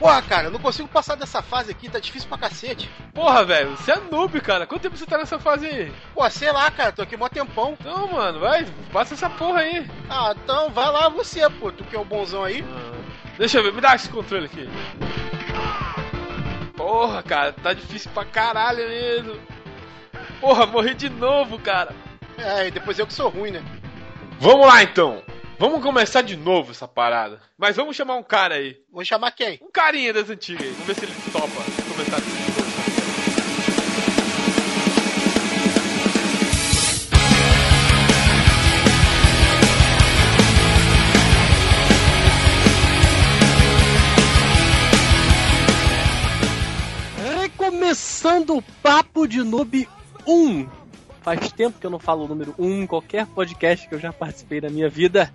Porra, cara, eu não consigo passar dessa fase aqui, tá difícil pra cacete. Porra, velho, você é noob, cara. Quanto tempo você tá nessa fase aí? Pô, sei lá, cara, tô aqui mó tempão. Não, mano, vai, passa essa porra aí. Ah, então vai lá você, pô, tu que é o bonzão aí. Ah, deixa eu ver, me dá esse controle aqui. Porra, cara, tá difícil pra caralho mesmo. Porra, morri de novo, cara. É, e depois eu que sou ruim, né? Vamos lá então. Vamos começar de novo essa parada. Mas vamos chamar um cara aí. Vou chamar quem? Um carinha das antigas aí. Vamos ver se ele topa começar de novo. Recomeçando o Papo de Noob 1. Faz tempo que eu não falo o número 1 em qualquer podcast que eu já participei da minha vida.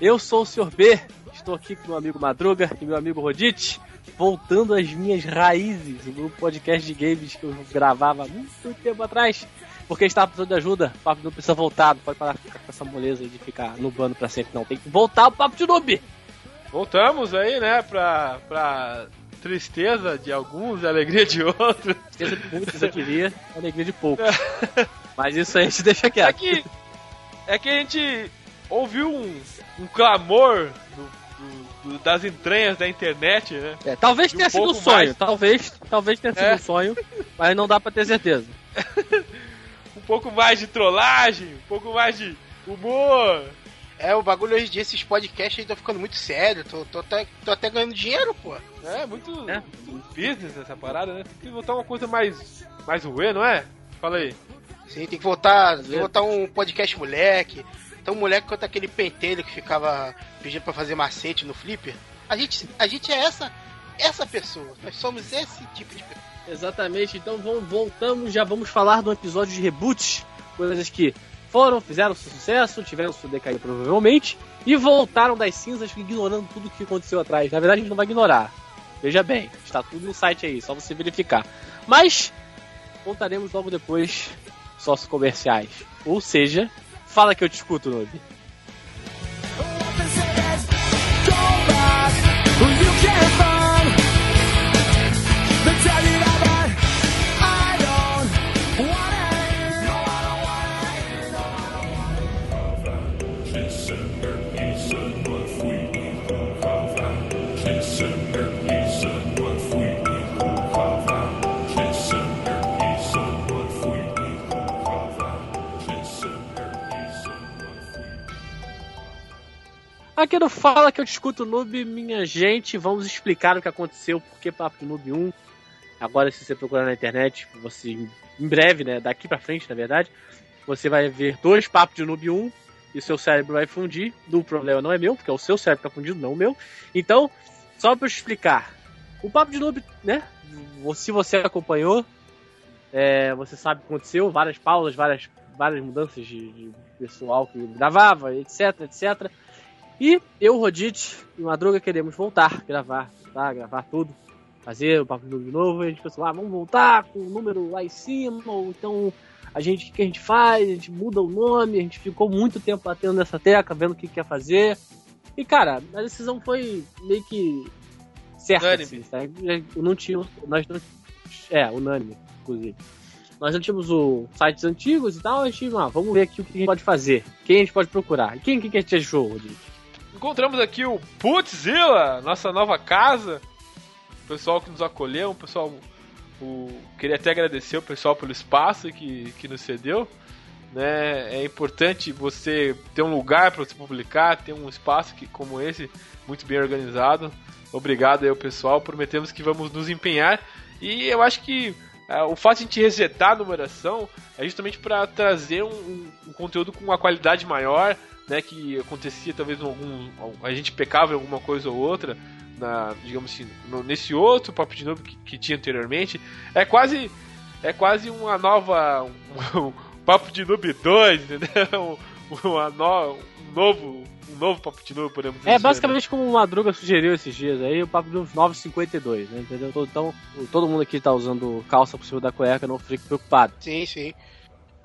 Eu sou o Sr. B, estou aqui com meu amigo Madruga e meu amigo Rodite, voltando às minhas raízes no podcast de games que eu gravava há muito tempo atrás. Porque estava precisando de ajuda, o Papo Noob precisa voltar, não pode parar de ficar com essa moleza de ficar nubando pra sempre, não. Tem que voltar o Papo de Noob! Voltamos aí, né, pra, pra tristeza de alguns e alegria de outros. Tristeza de muitos eu queria, alegria de poucos. Mas isso aí a gente deixa É quieto. que, é que a gente ouviu um, um clamor do- do- do- das entranhas da internet, né? É, talvez E um tenha sido um sonho, mais. talvez, talvez tenha sido É. um sonho, mas não dá pra ter certeza. Um pouco mais de trollagem, um pouco mais de humor. É, o bagulho hoje em dia, esses podcasts aí estão ficando muito sério. Tô, tô, até, tô até ganhando dinheiro, pô. É, muito, É. muito business essa parada, né? Tem que voltar uma coisa mais, mais ruê, não é? Fala aí. Sim, tem que voltar, tem que voltar um podcast moleque. Então um moleque conta aquele pentelho que ficava pedindo pra fazer macete no flipper. A gente, a gente é essa, essa pessoa. Nós somos esse tipo de pessoa. Exatamente, então vamos, voltamos, já vamos falar do episódio de reboot, coisas que foram, fizeram sucesso, tiveram seu decair provavelmente, e voltaram das cinzas ignorando tudo o que aconteceu atrás. Na verdade a gente não vai ignorar. Veja bem, está tudo no site aí, só você verificar. Mas voltaremos logo depois sócios comerciais. Ou seja, fala que eu te escuto, Noob. Aqui no Fala que eu te escuto Noob, minha gente, vamos explicar o que aconteceu, porque Papo de Noob 1. Agora, se você procurar na internet, você em breve, né, daqui pra frente, na verdade, você vai ver dois Papos de Noob 1 e seu cérebro vai fundir. O problema não é meu, porque é o seu cérebro que tá fundido, não o meu. Então, só pra eu explicar, o Papo de Noob, né, se você acompanhou, é, você sabe o que aconteceu, várias pausas, várias, várias mudanças de, de pessoal que gravava, etc, etc. E eu, Rodite e Madruga queremos voltar, gravar, tá? Gravar tudo, fazer o papo de novo. E a gente pensou, ah, vamos voltar com o número lá em cima, ou então a gente, o que a gente faz? A gente muda o nome, a gente ficou muito tempo batendo nessa tecla, vendo o que quer fazer. E cara, a decisão foi meio que certa, Unânime. assim, não tinha, nós não, é, unânime, inclusive. Nós não tínhamos o sites antigos e tal, a gente, ah, vamos ver aqui o que a gente pode fazer, quem a gente pode procurar. E quem, quem que a gente achou, Rodrigo? Encontramos aqui o Putzilla, nossa nova casa. O pessoal que nos acolheu, o pessoal. O, queria até agradecer o pessoal pelo espaço que, que nos cedeu. Né? É importante você ter um lugar para você publicar, ter um espaço que, como esse, muito bem organizado. Obrigado aí ao pessoal, prometemos que vamos nos empenhar. E eu acho que é, o fato de a gente resetar a numeração é justamente para trazer um, um- um conteúdo com uma qualidade maior, né, que acontecia talvez em algum a gente pecava em alguma coisa ou outra na digamos assim no- nesse outro papo de novo que, que tinha anteriormente é quase é quase uma nova um, um papo de noob 2 entendeu um, uma no, um novo um novo papo de noob podemos dizer É né? basicamente como o Madruga sugeriu esses dias aí, o papo dos 9,52, né? Entendeu? Então, todo mundo aqui tá usando calça por cima da cueca, não fique preocupado. Sim, sim.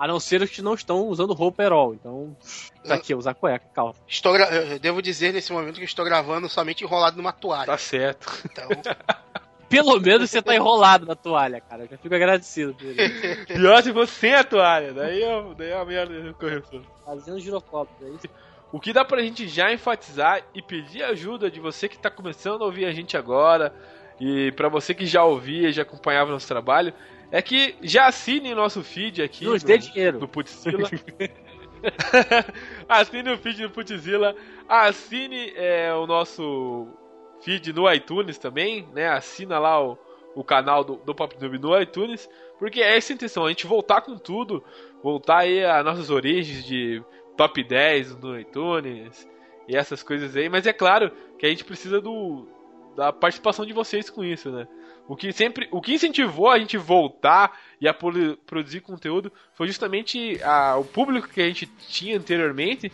A não ser os que não estão usando roupa herói. Então, isso aqui é usar cueca, calça. Estou gra- eu devo dizer nesse momento que eu estou gravando somente enrolado numa toalha. tá certo Então, pelo menos você tá enrolado na toalha, cara. Eu já fico agradecido por isso. Pior se fosse sem a toalha, daí, eu, daí é a merda correção. Fazendo girocóptero, é isso? O que dá pra gente já enfatizar e pedir ajuda de você que tá começando a ouvir a gente agora, e para você que já ouvia, já acompanhava nosso trabalho, é que já assine nosso feed aqui Nos no, dinheiro. no Putzilla. assine o feed do Putzilla, assine é, o nosso feed no iTunes também, né? Assina lá o, o canal do, do Pop Noob no iTunes, porque é essa a intenção, a gente voltar com tudo, voltar aí às nossas origens de top 10 no iTunes e essas coisas aí, mas é claro que a gente precisa do da participação de vocês com isso, né? O que sempre, o que incentivou a gente voltar e a produzir conteúdo foi justamente a, o público que a gente tinha anteriormente,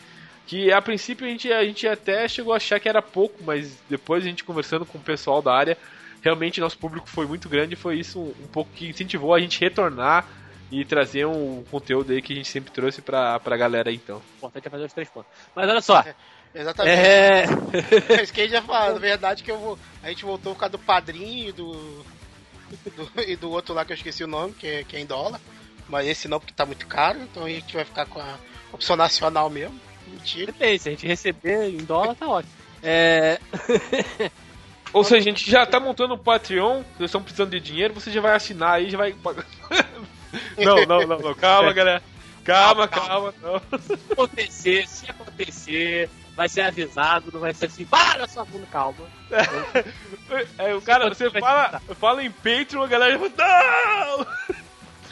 que a princípio a gente, a gente até chegou a achar que era pouco, mas depois a gente conversando com o pessoal da área, realmente nosso público foi muito grande e foi isso um, um pouco que incentivou a gente retornar e trazer um conteúdo aí que a gente sempre trouxe pra, pra galera então. O importante é fazer os três pontos. Mas olha só. É, exatamente. É... é isso que a gente já falou. Na verdade que eu vou, a gente voltou por causa do padrinho e do, do, e do outro lá que eu esqueci o nome, que é, que é em dólar. Mas esse não, porque tá muito caro, então a gente vai ficar com a opção nacional mesmo. Mentira. Depende, se a gente receber em dólar, tá ótimo. É... Ou seja, a gente já tá montando um Patreon, vocês estão precisando de dinheiro, você já vai assinar aí, já vai Não, não, não, não. Calma, galera. Calma, calma, calma. Se acontecer, se acontecer, vai ser avisado, não vai ser assim, para sua bunda, calma. É, o cara, você fala, fala em Patreon, a galera fala, não!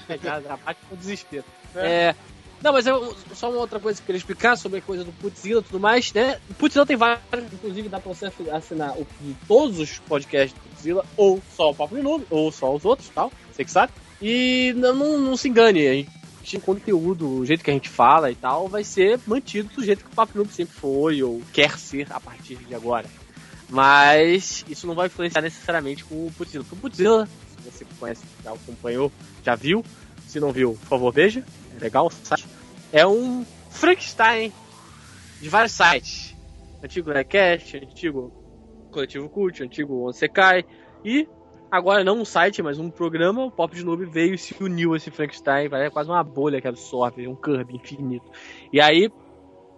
É, já, já bate com desespero. É. é. Não, mas eu, só uma outra coisa que eu queria explicar sobre a coisa do Putzilla e tudo mais, né? O Putzilla tem vários, inclusive dá pra você assinar o, todos os podcasts do Putzilla, ou só o Papo de Noob, ou só os outros, tal, você que sabe. E não, não, não se engane, a gente, conteúdo, o jeito que a gente fala e tal, vai ser mantido do jeito que o Papo Noob sempre foi ou quer ser a partir de agora. Mas isso não vai influenciar necessariamente com o Putzilla. Porque o Putzilla, se você conhece, já acompanhou, já viu. Se não viu, por favor, veja. É legal site. É um Frankenstein de vários sites. Antigo Nerdcast, antigo Coletivo Cult, antigo Cai. E Agora, não um site, mas um programa, o Pop de Noob veio e se uniu a esse Frankenstein, é quase uma bolha que absorve, um Kirby infinito. E aí,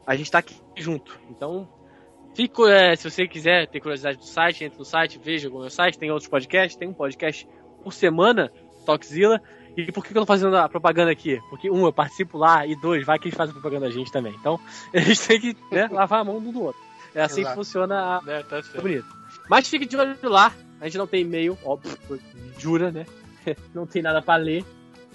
a gente tá aqui junto. Então, fico, é, se você quiser ter curiosidade do site, entre no site, veja o meu site, tem outros podcasts, tem um podcast por semana, Toxzilla. E por que eu tô fazendo a propaganda aqui? Porque, um, eu participo lá, e dois, vai que eles fazem propaganda a gente também. Então, a gente tem que né, lavar a mão um do outro. É assim Exato. que funciona a... É, tá bonito. Mas fique de olho lá, a gente não tem e-mail, óbvio, jura, né? não tem nada para ler.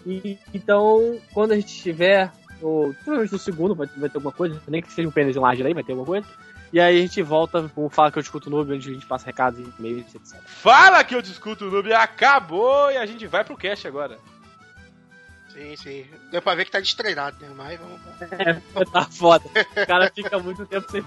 E, então, quando a gente tiver, ou provavelmente no segundo vai, vai ter alguma coisa, nem que seja um pênis de laje aí, vai ter alguma coisa. E aí a gente volta com Fala que eu discuto o noob, onde a gente passa recados e e-mails, etc. Fala que eu discuto o noob, acabou e a gente vai pro cast agora. Sim, sim. Deu pra ver que tá destreinado, né? Mas vamos. É, tá foda. O cara fica muito tempo sem.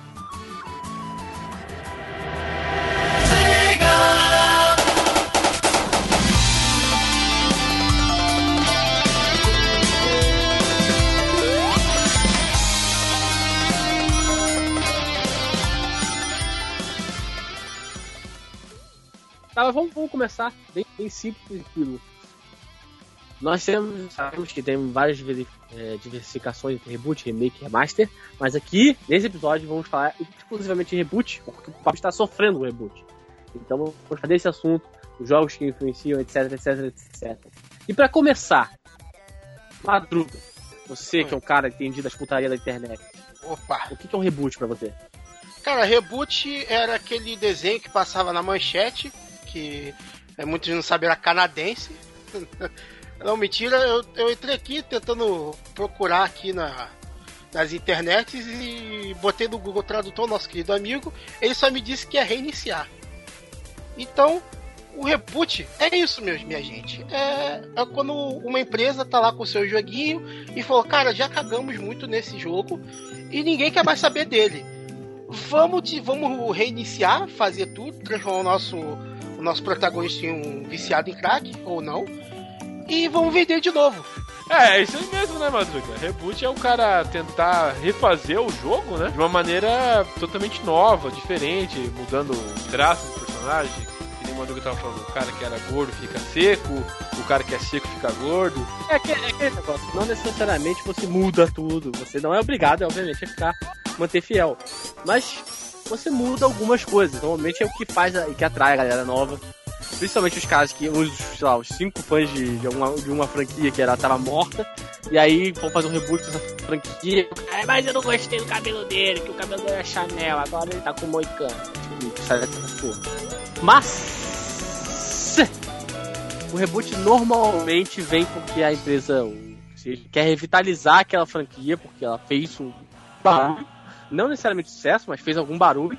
Tá, vamos, vamos começar bem, bem simples e Nós temos, sabemos que tem várias é, diversificações entre reboot, remake e remaster, mas aqui, nesse episódio, vamos falar exclusivamente de reboot, porque o papo está sofrendo o reboot. Então vamos falar desse assunto, os jogos que influenciam, etc, etc, etc. E para começar, Madruga, você que é um cara entendido das putarias da internet. Opa! O que é um reboot para você? Cara, reboot era aquele desenho que passava na manchete que é, muitos não sabem, era canadense. não, mentira, eu, eu entrei aqui tentando procurar aqui na, nas internets e botei no Google Tradutor, nosso querido amigo, ele só me disse que é reiniciar. Então, o reboot é isso mesmo, minha gente. É, é, quando uma empresa tá lá com o seu joguinho e falou, cara, já cagamos muito nesse jogo e ninguém quer mais saber dele. Vamos, vamos reiniciar, fazer tudo, transformar o nosso nosso protagonista em um viciado em crack, ou não, e vamos vender de novo. É, é isso aí mesmo, né, Madruga? Reboot é o cara tentar refazer o jogo, né? De uma maneira totalmente nova, diferente, mudando o traço do personagem, o Manu tava falando, o cara que era gordo fica seco, o cara que é seco fica gordo. É aquele, é aquele negócio, não necessariamente você muda tudo, você não é obrigado, obviamente, a ficar, manter fiel. Mas você muda algumas coisas, normalmente é o que faz e que atrai a galera nova. Principalmente os caras que, os, sei lá, os cinco fãs de, de, uma, de uma franquia que era, tava morta, e aí vão fazer um reboot dessa franquia. Cara, mas eu não gostei do cabelo dele, que o cabelo dele é Chanel, agora ele tá com moicano. Mas o reboot normalmente vem porque a empresa quer revitalizar aquela franquia, porque ela fez um não necessariamente sucesso, mas fez algum barulho.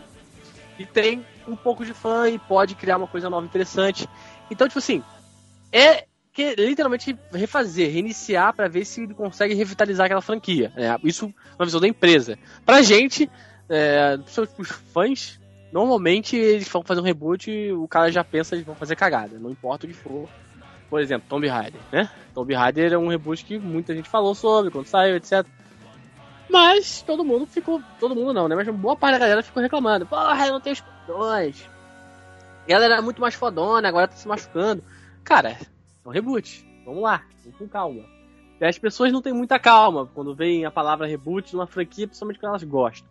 E tem um pouco de fã e pode criar uma coisa nova interessante. Então, tipo assim, é que literalmente refazer, reiniciar para ver se ele consegue revitalizar aquela franquia. É, isso na visão da empresa. Pra gente, é, os fãs, normalmente eles vão fazer um reboot o cara já pensa que vão fazer cagada, não importa o que for. Por exemplo, Tomb Raider, né? Tomb Raider é um reboot que muita gente falou sobre quando saiu, etc. Mas todo mundo ficou. Todo mundo não, né? Mas boa parte da galera ficou reclamando. Porra, eu não tenho os fodões. Ela era muito mais fodona, agora tá se machucando. Cara, é um reboot. Vamos lá, vamos com calma. E as pessoas não têm muita calma quando veem a palavra reboot numa franquia, principalmente quando elas gostam.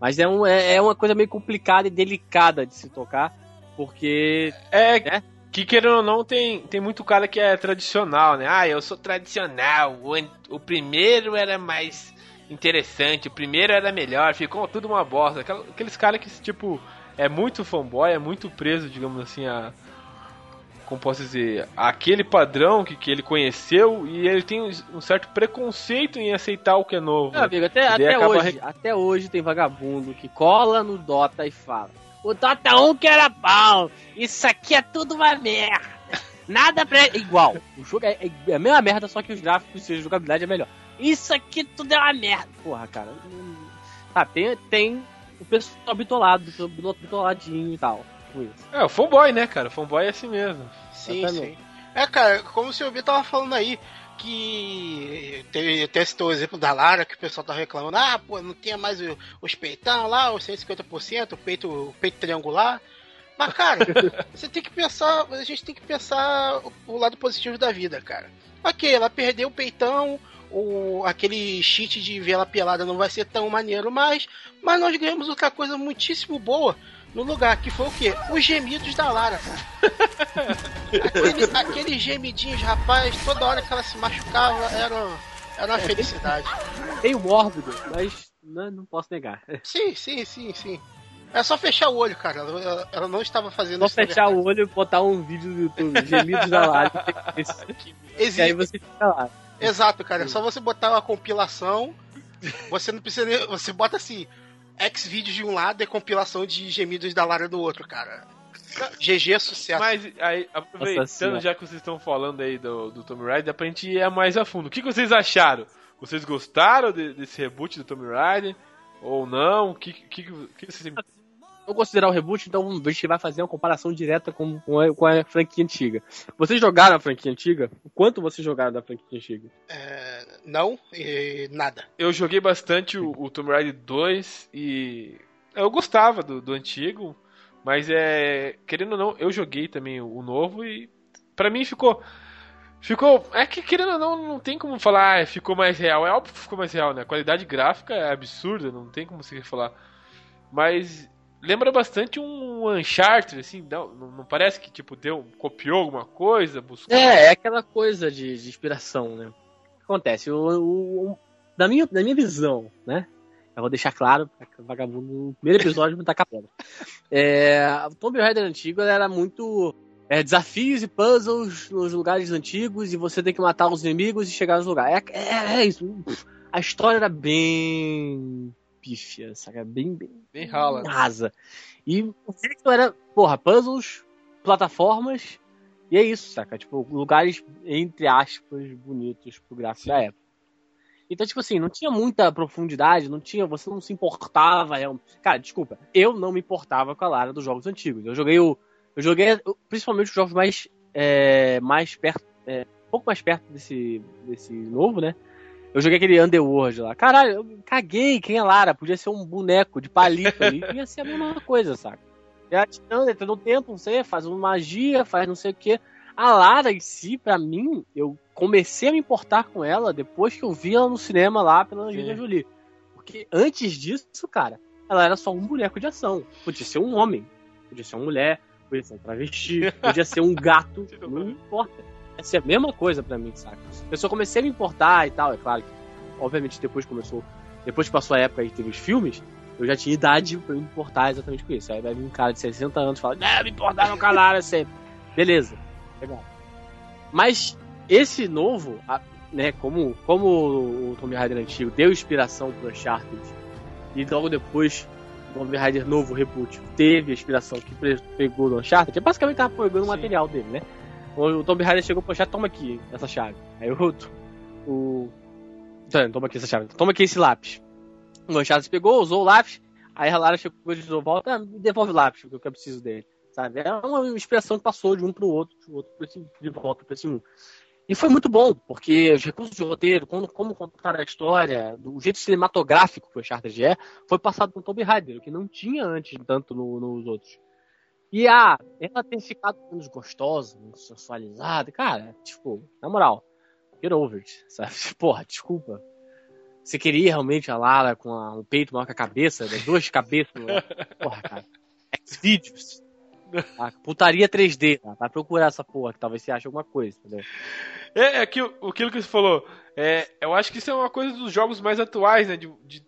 Mas é, um, é, é uma coisa meio complicada e delicada de se tocar, porque. É, né? que querendo ou não, tem, tem muito cara que é tradicional, né? Ah, eu sou tradicional, o, o primeiro era mais interessante, o primeiro era melhor, ficou tudo uma bosta. Aqueles caras que, tipo, é muito fanboy, é muito preso, digamos assim, a. Como posso dizer? Aquele padrão que, que ele conheceu e ele tem um certo preconceito em aceitar o que é novo. Meu né? amigo, até, até hoje, re... até hoje tem vagabundo que cola no Dota e fala: O Dota 1 que era bom, isso aqui é tudo uma merda. Nada pra. Igual. O jogo é, é a mesma merda, só que os gráficos e a jogabilidade é melhor. Isso aqui tudo é uma merda. Porra, cara. Ah, tem, tem o pessoal bitolado, bitoladinho e tal. É, o fanboy, né, cara? O fanboy é assim mesmo. Sim, sim. É, cara, como o senhor B tava falando aí, que teve até citou o exemplo da Lara, que o pessoal tava reclamando, ah, pô, não tinha mais os peitão lá, os 150%, o peito, o peito triangular. Mas, cara, você tem que pensar, a gente tem que pensar o lado positivo da vida, cara. Ok, ela perdeu o peitão, o, aquele cheat de vela pelada não vai ser tão maneiro mais, mas nós ganhamos outra coisa muitíssimo boa no lugar, que foi o quê? Os gemidos da Lara, Aquele, aqueles gemidinhos, rapaz, toda hora que ela se machucava era, era uma é, felicidade. Meio mórbido, mas não, não posso negar. Sim, sim, sim, sim. É só fechar o olho, cara. Ela, ela não estava fazendo só isso. Só fechar o olho e botar um vídeo do YouTube, gemidos da Lara. Existe. E aí você fica lá. Exato, cara. É só você botar uma compilação. Você não precisa. Você bota assim. X vídeos de um lado e compilação de gemidos da Lara do outro, cara. GG é sucesso. Mas aí, aproveitando já que vocês estão falando aí do, do Tomb Raider, dá pra gente ir mais a fundo. O que, que vocês acharam? Vocês gostaram de, desse reboot do Tomb Raider? Ou não? O que, que, que, vocês vou considerar o reboot, então a gente vai fazer uma comparação direta com, com, a, com a franquia antiga. Vocês jogaram a franquia antiga? O quanto vocês jogaram da franquia antiga? É, não, e nada. Eu joguei bastante o, o Tomb Raider 2 e eu gostava do, do antigo, mas é querendo ou não, eu joguei também o, o novo e para mim ficou Ficou. É que querendo ou não, não tem como falar, ah, ficou mais real. É óbvio que ficou mais real, né? A qualidade gráfica é absurda, não tem como você falar. Mas lembra bastante um Uncharted, assim, não, não parece que tipo deu, copiou alguma coisa, buscou. É, é aquela coisa de, de inspiração, né? O que acontece? O, o, o, na, minha, na minha visão, né? Eu vou deixar claro, vagabundo, no primeiro episódio me tacar pedra. É, o Tomb Raider antigo era muito é, desafios e puzzles nos lugares antigos e você tem que matar os inimigos e chegar nos lugares. É, é, é isso. A história era bem pífia, saca? Bem, bem, bem rala. rasa. E o resto era, porra, puzzles, plataformas, e é isso, saca? Tipo, lugares, entre aspas, bonitos pro gráfico Sim. da época. Então, tipo assim, não tinha muita profundidade, não tinha, você não se importava. Cara, desculpa, eu não me importava com a Lara dos jogos antigos. Eu joguei o. Eu joguei principalmente os jogos mais. É, mais perto. É, um pouco mais perto desse, desse novo, né? Eu joguei aquele Underworld lá. Caralho, eu caguei quem é Lara. Podia ser um boneco de palito ali. Ia ser a mesma coisa, saca? É, não, ele tem tempo, não sei, faz uma magia, faz não sei o que. A Lara em si, pra mim, eu comecei a me importar com ela depois que eu vi ela no cinema lá pela Angelina Jolie. Porque antes disso, cara, ela era só um boneco de ação. Podia ser um homem, podia ser uma mulher, podia ser um travesti, podia ser um gato, não importa. Essa é a mesma coisa pra mim, saca? Eu só comecei a me importar e tal, é claro que, obviamente, depois começou, depois que passou a época aí que teve os filmes, eu já tinha idade pra me importar exatamente com isso. Aí vai vir um cara de 60 anos e fala, não, me importar no canal sempre. Beleza, legal. Mas esse novo, né, como, como o Tomb Raider antigo deu inspiração pro Uncharted, e logo depois o Tomb Raider novo, reboot, teve a inspiração que pegou do Uncharted, que basicamente tava pegando o material dele, né? O Tomb Raider chegou Uncharted, toma aqui essa chave. Aí o... o toma aqui essa chave. Toma aqui esse lápis. O Uncharted pegou, usou o lápis, aí a Lara chegou de volta, ah, me devolve o lápis, porque eu preciso dele. Sabe? É uma inspiração que passou de um pro outro, de outro de volta pra esse um. E foi muito bom, porque os recursos de roteiro, como, como contar a história, o jeito cinematográfico que o Uncharted é, foi passado com Tomb Raider, o que não tinha antes tanto no, nos outros. E a ela ter ficado menos gostosa, menos sensualizada, cara, tipo, na moral, get over it, sabe? Porra, desculpa. Você queria realmente a Lara com a, um peito maior que a cabeça, né? duas cabeças, porra, cara. X-Videos. Tá? Putaria 3D, tá? Vai procurar essa porra, que talvez você ache alguma coisa, entendeu? É, é que, aquilo que você falou, é, eu acho que isso é uma coisa dos jogos mais atuais, né? De, de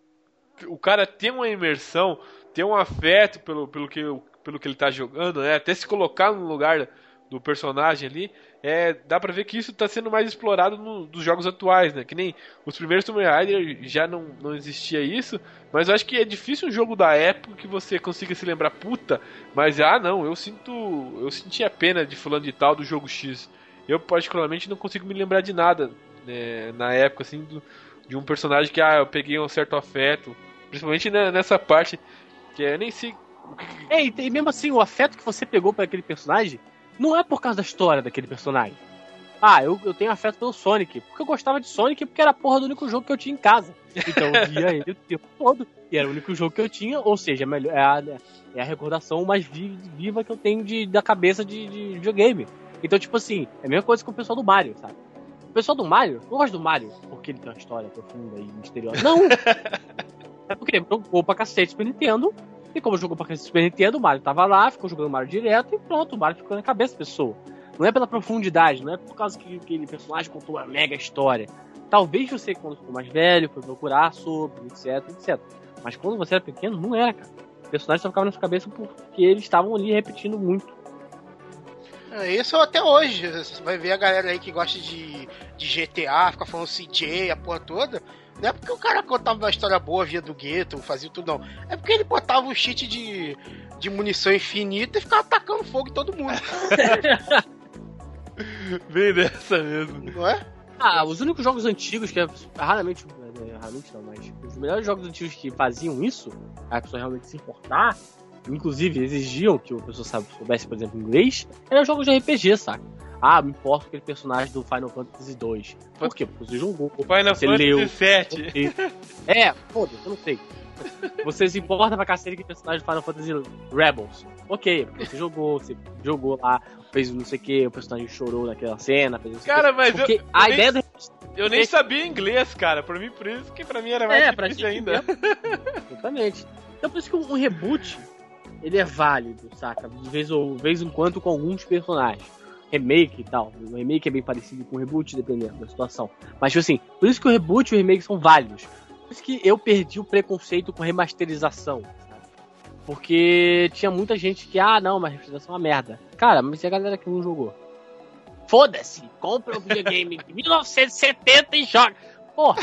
o cara ter uma imersão, ter um afeto pelo, pelo, que, pelo que ele tá jogando, né? Até se colocar no lugar do personagem ali, é, dá pra ver que isso tá sendo mais explorado no, dos jogos atuais, né? Que nem os primeiros Tomb Raider já não, não existia isso, mas eu acho que é difícil um jogo da época que você consiga se lembrar, puta, mas ah não, eu sinto. Eu senti a pena de fulano de tal do jogo X. Eu particularmente não consigo me lembrar de nada né, na época, assim, do, de um personagem que ah, eu peguei um certo afeto. Principalmente nessa parte que eu nem sei. É, e mesmo assim, o afeto que você pegou para aquele personagem não é por causa da história daquele personagem. Ah, eu, eu tenho afeto pelo Sonic, porque eu gostava de Sonic porque era a porra do único jogo que eu tinha em casa. Então eu via ele o tempo todo. E era o único jogo que eu tinha, ou seja, é, é, a, é a recordação mais viva que eu tenho de, da cabeça de, de videogame. Então, tipo assim, é a mesma coisa com o pessoal do Mario, sabe? O pessoal do Mario, não gosta do Mario porque ele tem uma história profunda e misteriosa. Não! é porque ele jogou pra cacete Super Nintendo e como jogou pra Super Nintendo, o Mario tava lá, ficou jogando Mario direto e pronto, o Mario ficou na cabeça da pessoa. Não é pela profundidade, não é por causa que aquele personagem contou uma mega história. Talvez você, quando ficou mais velho, foi procurar sobre, etc, etc. Mas quando você era pequeno, não era, cara. O personagem só ficava na sua cabeça porque eles estavam ali repetindo muito. É, isso até hoje. Você vai ver a galera aí que gosta de, de GTA, fica falando CJ, a porra toda. Não é porque o cara contava uma história boa, via do gueto, fazia tudo, não. É porque ele botava um cheat de, de munição infinita e ficava atacando fogo em todo mundo. Bem dessa mesmo. Não é? Ah, os únicos jogos antigos que é, raramente, é, raramente não, mas os melhores jogos antigos que faziam isso, a pessoa realmente se importar, inclusive exigiam que o pessoa soubesse, por exemplo, inglês, eram jogos de RPG, saca? Ah, me importa com aquele personagem do Final Fantasy 2. Por quê? Porque você jogou. Final você Fantasy leu. 7. É, foda-se, eu não sei. Você se importa pra cacete com o personagem do Final Fantasy Rebels. Ok, você jogou, você jogou lá, fez não sei o que, o personagem chorou naquela cena. Fez cara, mas porque eu, a eu ideia nem, do... Eu nem sabia inglês, cara. Por mim, por isso que pra mim era mais é, difícil ainda. Exatamente. Então por isso que um reboot, ele é válido, saca? De vez, ou, de vez em quando com alguns personagens remake e tal. O remake é bem parecido com o reboot, dependendo da situação. Mas, tipo assim, por isso que o reboot e o remake são válidos. Por isso que eu perdi o preconceito com remasterização. Sabe? Porque tinha muita gente que, ah, não, mas remasterização é uma merda. Cara, mas e a galera que não jogou? Foda-se! Compra o videogame de 1970 e joga! Porra!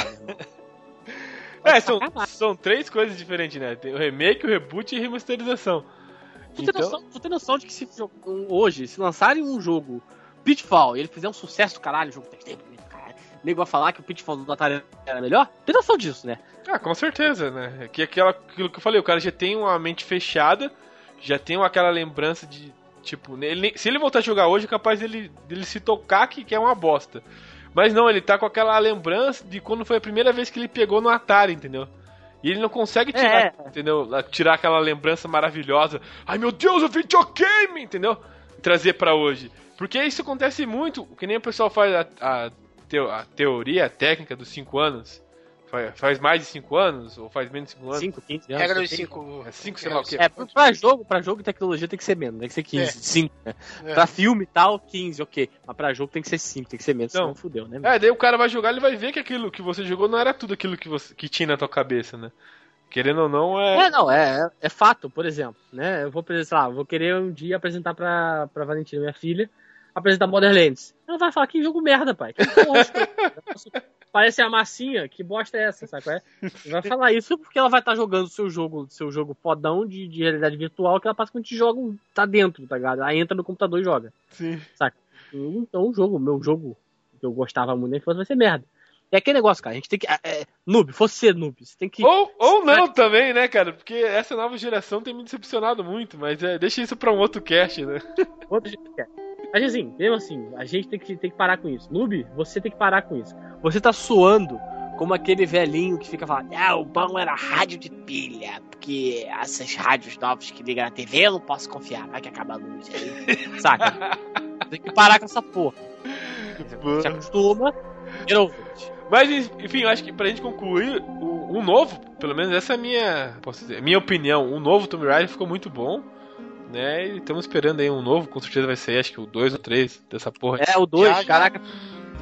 é, são, são três coisas diferentes, né? Tem o remake, o reboot e a remasterização. Tu, então... tem noção, tu tem noção de que se hoje, se lançarem um jogo Pitfall e ele fizer um sucesso do caralho, o jogo 3D, caralho, nego vai falar que o Pitfall do Atari era melhor? Tem noção disso, né? Ah, com certeza, né? Que aquela, aquilo que eu falei, o cara já tem uma mente fechada, já tem aquela lembrança de. Tipo, ele, se ele voltar a jogar hoje, é capaz dele, dele se tocar que, que é uma bosta. Mas não, ele tá com aquela lembrança de quando foi a primeira vez que ele pegou no Atari, entendeu? E ele não consegue tirar, É. entendeu? Tirar aquela lembrança maravilhosa. Ai meu Deus, o videogame, entendeu? Trazer pra hoje. Porque isso acontece muito, que nem o pessoal faz a, a, teo- a teoria, a técnica dos 5 anos. Faz, mais de 5 anos, ou faz menos de 5 anos. 5, 15 anos. Regra dos tem- 5. É 5, sei lá o quê. É, pra- pra jogo, pra jogo e tecnologia tem que ser menos, tem que ser 15, É. 5, né? É. Pra filme e tal, 15, ok. Mas pra jogo tem que ser 5, tem que ser menos, Não. senão fudeu, né? É, daí o cara vai jogar, ele vai ver que aquilo que você jogou não era tudo aquilo que, você, que tinha na tua cabeça, né? Querendo ou não, é. É, não, é, é, é fato, por exemplo, né? Eu vou, sei lá, vou querer um dia apresentar pra, pra Valentina, minha filha, apresentar Borderlands. Ela vai falar, que jogo merda, pai. Que porra? Parece a massinha, que bosta é essa, sabe é? Vai falar isso porque ela vai estar jogando seu jogo, seu jogo podão de, de realidade virtual, que ela praticamente joga, um- tá dentro, tá ligado? Ela entra no computador e joga. Sim. Então o jogo, meu jogo que eu gostava muito da infância vai ser merda. É aquele negócio, cara, a gente tem que. É, é, noob, você noob, você tem que. Ou, ou não também, né, cara? Porque essa nova geração tem me decepcionado muito, mas é, deixa isso pra um outro cast, né? Outro é. Mas assim, mesmo assim, a gente tem que, tem que parar com isso. Noob, você tem que parar com isso. Você tá suando como aquele velhinho que fica falando, ah, o bom era rádio de pilha, porque essas rádios novas que ligam na TV eu não posso confiar, vai que acaba a luz aí. Saca? tem que parar com essa porra. Se acostuma, vira ouvinte. Mas, enfim, eu acho que pra gente concluir, o, o novo, pelo menos essa é a minha, posso dizer, minha opinião, o novo Tomb Raider ficou muito bom, né? E estamos esperando aí um novo, com certeza vai sair, acho que o 2 ou 3 dessa porra. É, o 2, Já, já. caraca,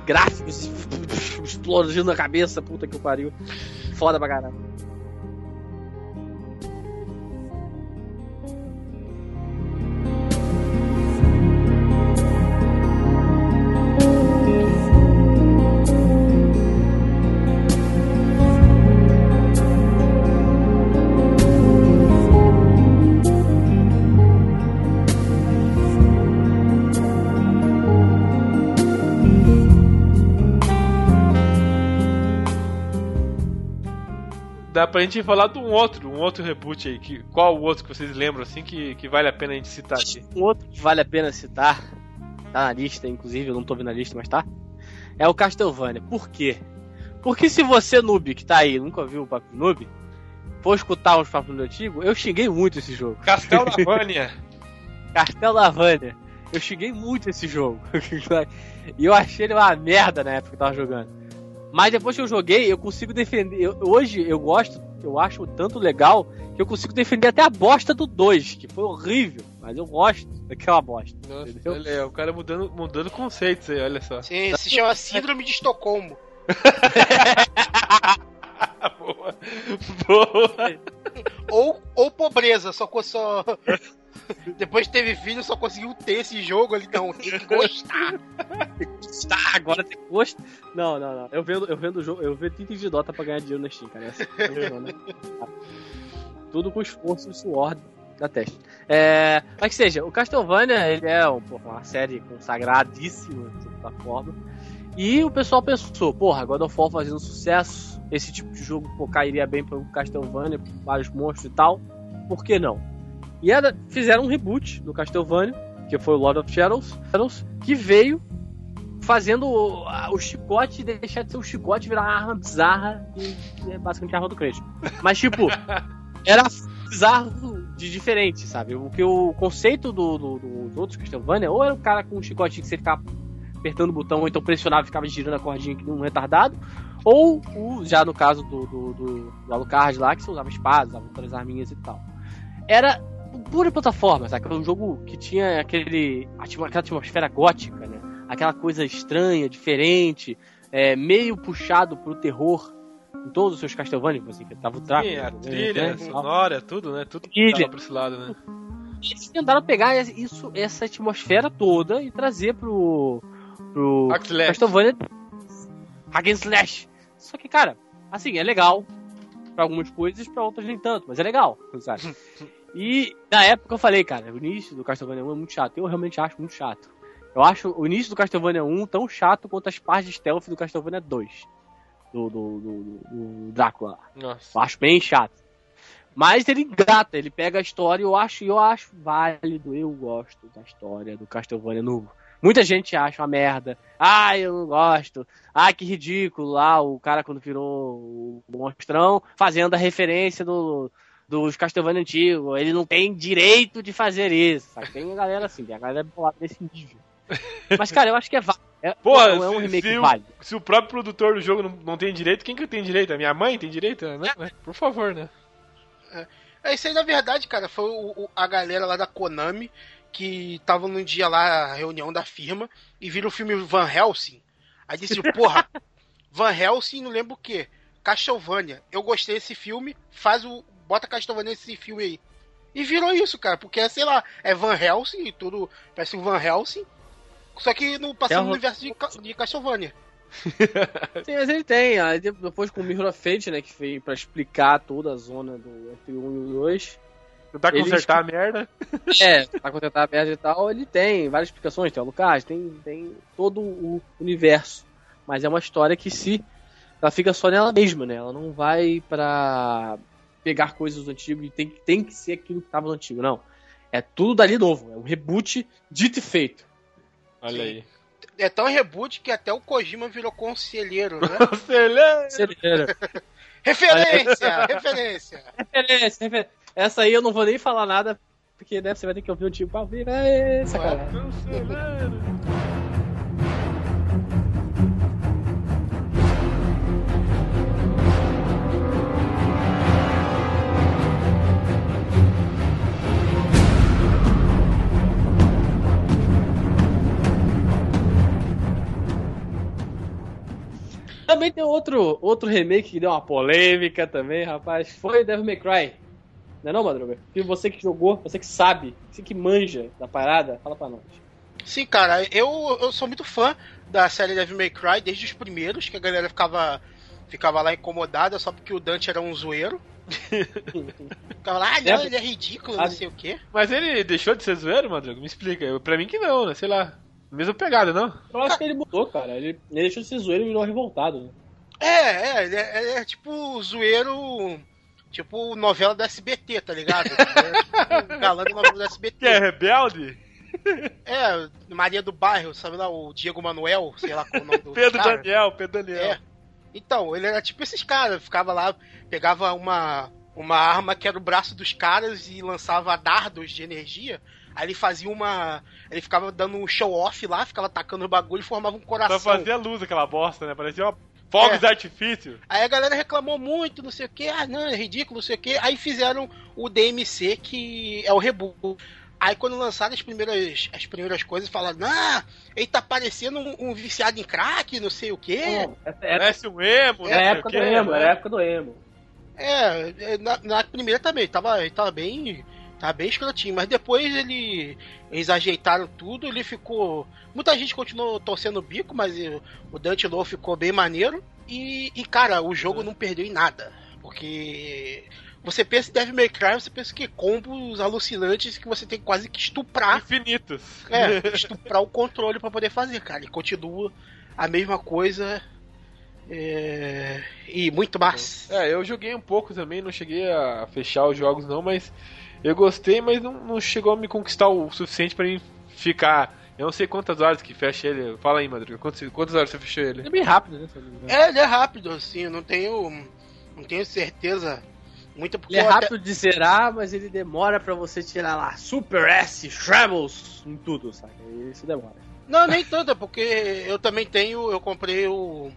gráficos explodindo na cabeça, puta que o pariu. Foda pra caralho. Dá pra gente falar de um outro, um outro reboot aí. Que, qual o outro que vocês lembram, assim, que, que vale a pena a gente citar aqui? Um outro que vale a pena citar, tá na lista, inclusive, eu não tô vendo a lista, mas tá. É o Castlevania. Por quê? Porque se você, noob, que tá aí, nunca viu o Papo Noob, for escutar os papos do antigo, eu xinguei muito esse jogo. Vânia. Castlevania. Eu xinguei muito esse jogo. e eu achei ele uma merda na época que eu tava jogando. Mas depois que eu joguei, eu consigo defender. eu- hoje eu gosto, eu acho tanto legal que eu consigo defender até a bosta do 2, que foi horrível. Mas eu gosto daquela bosta. Nossa, Entendeu? olha aí, o cara mudando, mudando conceitos aí, olha só. Sim, se chama Síndrome de Estocolmo. Boa. Boa. Ou, ou pobreza, só, só. Depois que teve filho, só conseguiu ter esse jogo ali. Não, tem que gostar. Tá, agora tem gosto. Não, não, não. Eu vendo, eu vendo jogo, eu vendo item de Dota pra ganhar dinheiro na Steam, cara. Essa é né? Tudo com esforço e suor da testa. É, mas que seja, o Castlevania, ele é um, porra, uma série consagradíssima, de certa forma. E o pessoal pensou, porra, God of War fazendo sucesso, esse tipo de jogo pô, cairia bem para o Castlevania, vários monstros e tal. Por que não? E era, fizeram um reboot do Castlevania, que foi o Lord of Shadows, que veio fazendo o, o chicote deixar de ser um chicote e virar uma arma bizarra e é basicamente a arma do Kratos. Mas, tipo, era bizarro de diferente, sabe? O que o conceito do, do- dos outros Castlevania, ou era o cara com um chicote que você ficava apertando o botão, ou então pressionava e ficava girando a cordinha que um retardado, ou o, já no caso do, do, do, do Alucard lá, que você usava espadas, usava outras arminhas e tal. Era pura plataforma, sabe? Um jogo que tinha aquele, aquela atmosfera gótica, né? Aquela coisa estranha, diferente, é, meio puxado pro terror em todos os seus Castlevania, assim, que tava o trago. Sim, a né, trilha, né, a sonora, tudo, né? Tudo Trilha. tava pra esse lado, né? eles tentaram pegar isso, essa atmosfera toda e trazer pro, pro. Castlevania Hack and Slash. Só que, cara, assim, é legal pra algumas coisas, pra outras nem tanto, mas é legal, sabe? E na época eu falei, cara, o início do Castlevania 1 é muito chato. Eu realmente acho muito chato. Eu acho o início do Castlevania 1 tão chato quanto as partes de stealth do Castlevania 2. Do, do, do, do- Drácula. Nossa. Eu acho bem chato. Mas ele engata, ele pega a história e eu acho, eu acho válido, eu gosto da história do Castlevania novo. Muita gente acha uma merda. Ah, eu não gosto. Ah, que ridículo lá o cara quando virou o monstrão fazendo a referência do, dos Castlevania antigos. Ele não tem direito de fazer isso. Sabe? Tem a galera assim, tem a galera bolada desse nível. Mas, cara, eu acho que é válido. É, Porra, é um se- remake se o- válido. Se o próprio produtor do jogo não, não tem direito, quem que tem direito? A minha mãe tem direito? Né? Né? Por favor, né? É isso aí, na verdade, cara, foi o- o- a galera lá da Konami que tava num dia lá, a reunião da firma, e viram o filme Van Helsing. Aí disse, porra, Van Helsing, não lembro o quê? Castlevania. Eu gostei desse filme, faz o. Bota Castlevania nesse filme aí. E virou isso, cara, porque, sei lá, é Van Helsing e tudo. Parece um Van Helsing. Só que no passando É no universo de, de Castlevania. Sim, mas ele tem. Aí de- depois com o Mirror of Fate, né, que veio pra explicar toda a zona do entre o 1 e o 2. Tentar Eles consertar a merda. É, pra contentar a merda e tal, ele tem várias explicações, tem o Lucas, tem, tem todo o universo. Mas é uma história que se. Ela fica só nela mesma, né? Ela não vai pra pegar coisas do antigo e tem, que- tem que ser aquilo que tava no antigo, não. É tudo dali novo, é um reboot dito e feito. Olha aí. É tão reboot que até o Kojima virou conselheiro, né? Excelente! Acelera. referência! referência! referência, referência. Essa aí eu não vou nem falar nada, porque né, você vai ter que ouvir o tipo pra ouvir. É, sacanagem. Excelente! Também tem outro, outro remake que deu uma polêmica também, rapaz. Foi Devil May Cry. Não é não, Madruga? Que você que jogou, você que sabe, você que manja da parada, fala pra nós. Sim, cara, eu, eu sou muito fã da série Devil May Cry desde os primeiros, que a galera ficava, ficava lá incomodada só porque o Dante era um zoeiro. Ficava lá, ah, não, É, ele é ridículo, não sei o quê. Mas ele deixou de ser zoeiro, Madruga? Me explica. Eu- Pra mim que não, né? Sei lá. Mesma pegada, não? Eu acho que ele mudou, cara. Ele, ele deixou de ser zoeiro e virou revoltado, né? É, é, ele é, ele é tipo zoeiro, tipo novela da SBT, tá ligado? É, tipo, galã da novela da SBT. Que é rebelde? É, Maria do Bairro, sabe lá, o Diego Manuel, sei lá qual é o nome do Pedro cara. Daniel, Pedro Daniel. É. Então, ele era tipo esses caras, ficava lá, pegava uma, uma arma que era o braço dos caras e lançava dardos de energia. Aí ele fazia uma. Ele ficava dando um show off lá, ficava atacando o bagulho e formava um coração. Só fazia luz aquela bosta, né? Parecia uma fogos É. de artifício. Aí a galera reclamou muito, não sei o que, ah não, é ridículo, não sei o que. Aí fizeram o DMC, que é o reboot. Aí quando lançaram as primeiras, as primeiras coisas, falaram, ah, ele tá parecendo um, um viciado em crack, não sei o que. Essa era, Parece um emo, né? era a época o do quê, emo, né? era a época do emo. É, é, na, na primeira também, tava, ele tava bem. Tava bem escrotinho, mas depois ele. Eles ajeitaram tudo, ele ficou. Muita gente continuou torcendo o bico, mas o Dante Low ficou bem maneiro. E, e, cara, o jogo não perdeu em nada. Porque. Você pensa em Devil May Cry, você pensa que combos alucinantes que você tem quase que estuprar. Infinitos. É, estuprar o controle pra poder fazer, cara. E continua a mesma coisa. é, E muito massa. É, eu joguei um pouco também, não cheguei a fechar os jogos não, mas eu gostei, mas não, não chegou a me conquistar o suficiente pra mim ficar. Eu não sei quantas horas que fecha ele. Fala aí, Madruga, quantas, quantas horas você fechou ele? Ele é bem rápido, né? É, ele é rápido, assim, eu não tenho. Não tenho certeza. Muito porque Ele é eu até- rápido de zerar, mas ele demora pra você tirar lá Super S, Trebles, em tudo, sabe? Isso demora. Não, nem tanto, é porque eu também tenho. Eu comprei o,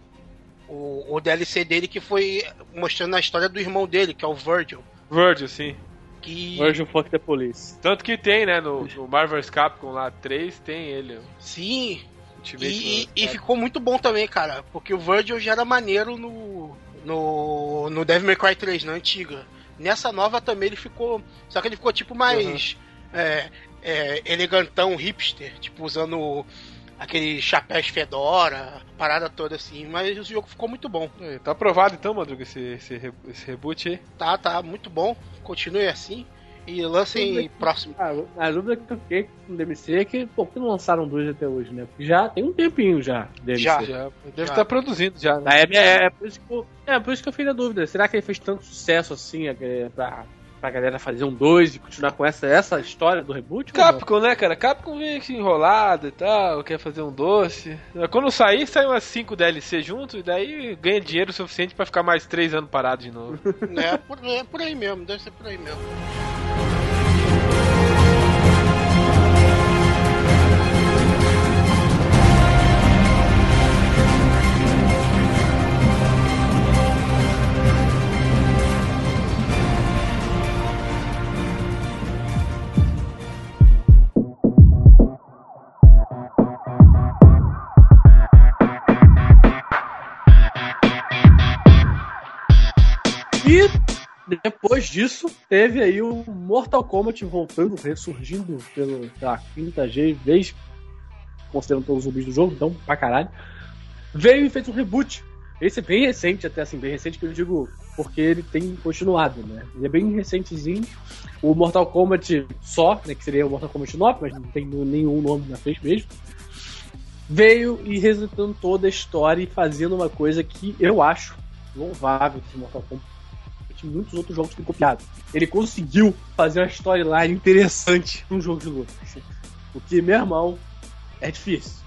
o. o DLC dele que foi mostrando a história do irmão dele, que é o Virgil. Virgil, sim. Que. Virgil Fuck the Police. Tanto que tem, né, no, no Marvel's Capcom lá 3, tem ele. o Sim, Ultimate E, e- e ficou muito bom também, cara. Porque o Virgil já era maneiro no. No, no Devil May Cry 3, na antiga. Nessa nova também ele ficou. Só que ele ficou tipo mais. é, é, elegantão, hipster. Tipo, usando aquele chapéu fedora, parada toda assim. Mas o jogo ficou muito bom. É, Tá aprovado então, Madruga, esse, esse, esse reboot aí? Tá, tá, muito bom. Continue assim. E lancem próximo. Ah, a dúvida que eu fiquei com o DMC é que, pô, por que não lançaram dois até hoje, né? Porque já tem um tempinho já, DMC. Já. Já, deve Já. estar produzindo já, né? É, é, é por isso que eu, é por isso que eu fiquei na dúvida. Será que ele fez tanto sucesso assim é, pra, pra galera fazer um 2 e continuar com essa, essa história do reboot? Capcom, né, cara? Capcom vem aqui enrolado e tal, quer fazer um doce. Quando sair, sai umas 5 DLC junto e daí ganha dinheiro suficiente pra ficar mais 3 anos parado de novo. é, por, é por aí mesmo, deve ser por aí mesmo. Depois disso, teve aí o Mortal Kombat voltando, ressurgindo pelo, pela quinta vez, considerando todos os zumbis do jogo, então pra caralho. Veio e fez um reboot. Esse é bem recente, até assim, bem recente que eu digo porque ele tem continuado, né? Ele é bem recentezinho. O Mortal Kombat só, né, que seria o Mortal Kombat 9, mas não tem nenhum nome na frente mesmo. Veio e resetando toda a história e fazendo uma coisa que eu acho louvável desse Mortal Kombat que muitos outros jogos têm copiado. Ele conseguiu fazer uma storyline interessante num jogo de luta. O que, meu irmão, é difícil.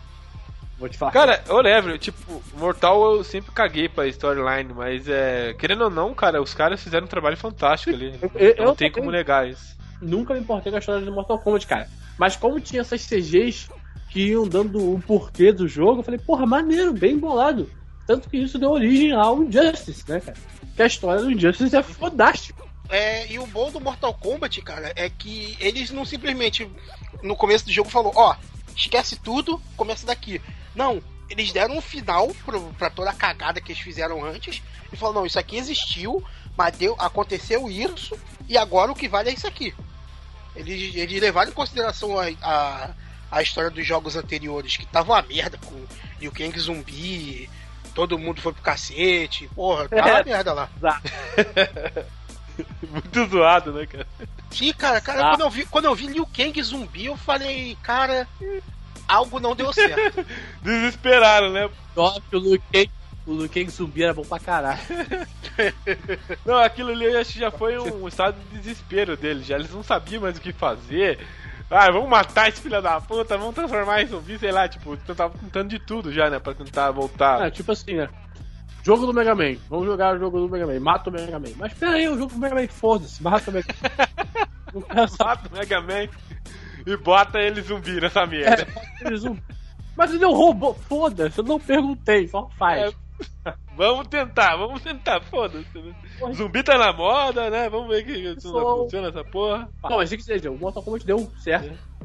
Vou te falar. Cara, eu lembro, tipo, Mortal eu sempre caguei pra storyline, mas é. Querendo ou não, cara, os caras fizeram um trabalho fantástico ali. Eu, eu não tem como negar isso. Nunca me importei com a história do Mortal Kombat, cara. Mas como tinha essas CGs que iam dando o porquê do jogo, eu falei, porra, maneiro, bem bolado. Tanto que isso deu origem ao Injustice, né, cara? Que a história do Injustice é fodástica. É, e o bom do Mortal Kombat, cara, é que eles não simplesmente no começo do jogo falou, ó, oh, esquece tudo, começa daqui. Não, eles deram um final pro, pra toda a cagada que eles fizeram antes e falaram, não, isso aqui existiu, mas deu, aconteceu isso e agora o que vale é isso aqui. Eles, eles levaram em consideração a, a, a história dos jogos anteriores, que tava uma merda com Liu Kang zumbi, todo mundo foi pro cacete. Porra, tá uma merda lá. Muito zoado, né, cara? Sim, cara, cara, ah. quando, eu vi, quando eu vi Liu Kang zumbi, eu falei, cara, algo não deu certo. Desesperaram, né? Que o Liu Kang, o Liu Kang zumbi era bom pra caralho. não, aquilo ali eu acho que já foi um estado de desespero deles, já eles não sabiam mais o que fazer. Ah, vamos matar esse filho da puta, vamos transformar em zumbi, sei lá, tipo, tava tentando de tudo já, né? Pra tentar voltar. É, tipo assim, né? Jogo do Mega Man, vamos jogar o jogo do Mega Man, mata o Mega Man. Mas pera aí, o jogo do Mega Man, foda-se, mata o Mega Man. mata o Mega Man e bota ele zumbi nessa merda. É, ele zumbi. Mas ele é um robô, foda-se, eu não perguntei, só faz. É. Vamos tentar, vamos tentar, foda-se. Né? Zumbi tá na moda, né? Vamos ver que isso não funciona essa porra. Não, mas que seja, o Mortal Kombat deu certo. É.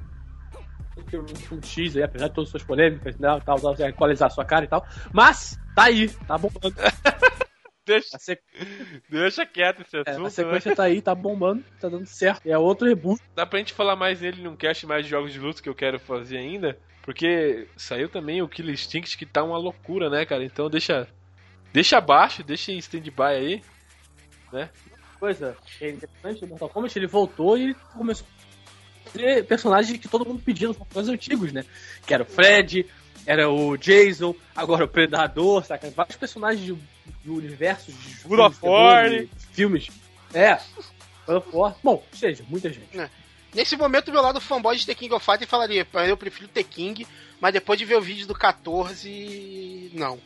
Um X aí, apesar de todas as suas polêmicas, né, tal, tal, equalizar a sua cara e tal. Mas, tá aí, tá bombando. deixa, sequ... deixa quieto esse assunto. É, a sequência né? tá aí, tá bombando, tá dando certo. É outro reboot. Dá pra gente falar mais nele num cast mais de jogos de luta que eu quero fazer ainda. Porque saiu também o Kill Instinct que tá uma loucura, né, cara? Então deixa Deixa abaixo, deixa em stand-by aí, né? Coisa é interessante, Mortal Kombat, ele voltou e começou a ter personagens que todo mundo pedia nos Mortal antigos, né? Que era o Fred, era o Jason, agora o Predador, saca? Vários personagens do, do universo de God of War, filmes. É, God of War. Bom, seja, muita gente. É. Nesse momento, meu lado fanboy de The King of Fighters falaria, eu prefiro The King, mas depois de ver o vídeo do 14, não.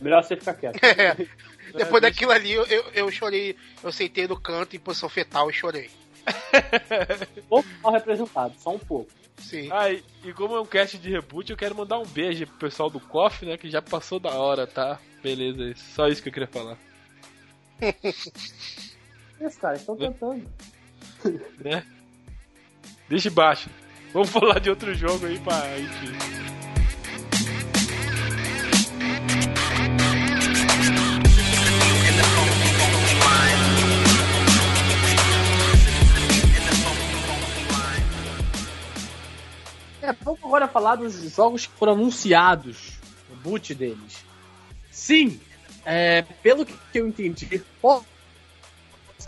Melhor você ficar quieto. É. Depois daquilo ali, eu, eu, eu, chorei. Eu sentei no canto em posição fetal e chorei. pouco mal representado, só um pouco. Sim. Ah, e, e, como é um cast de reboot, eu quero mandar um beijo pro pessoal do KOF, né? Que já passou da hora, tá? Beleza, só isso que eu queria falar. Esse cara, estão cantando. Né? Deixa baixo. Vamos falar de outro jogo aí pra gente. É, vamos agora falar dos jogos que foram anunciados, o boot deles. Sim, é, pelo que eu entendi,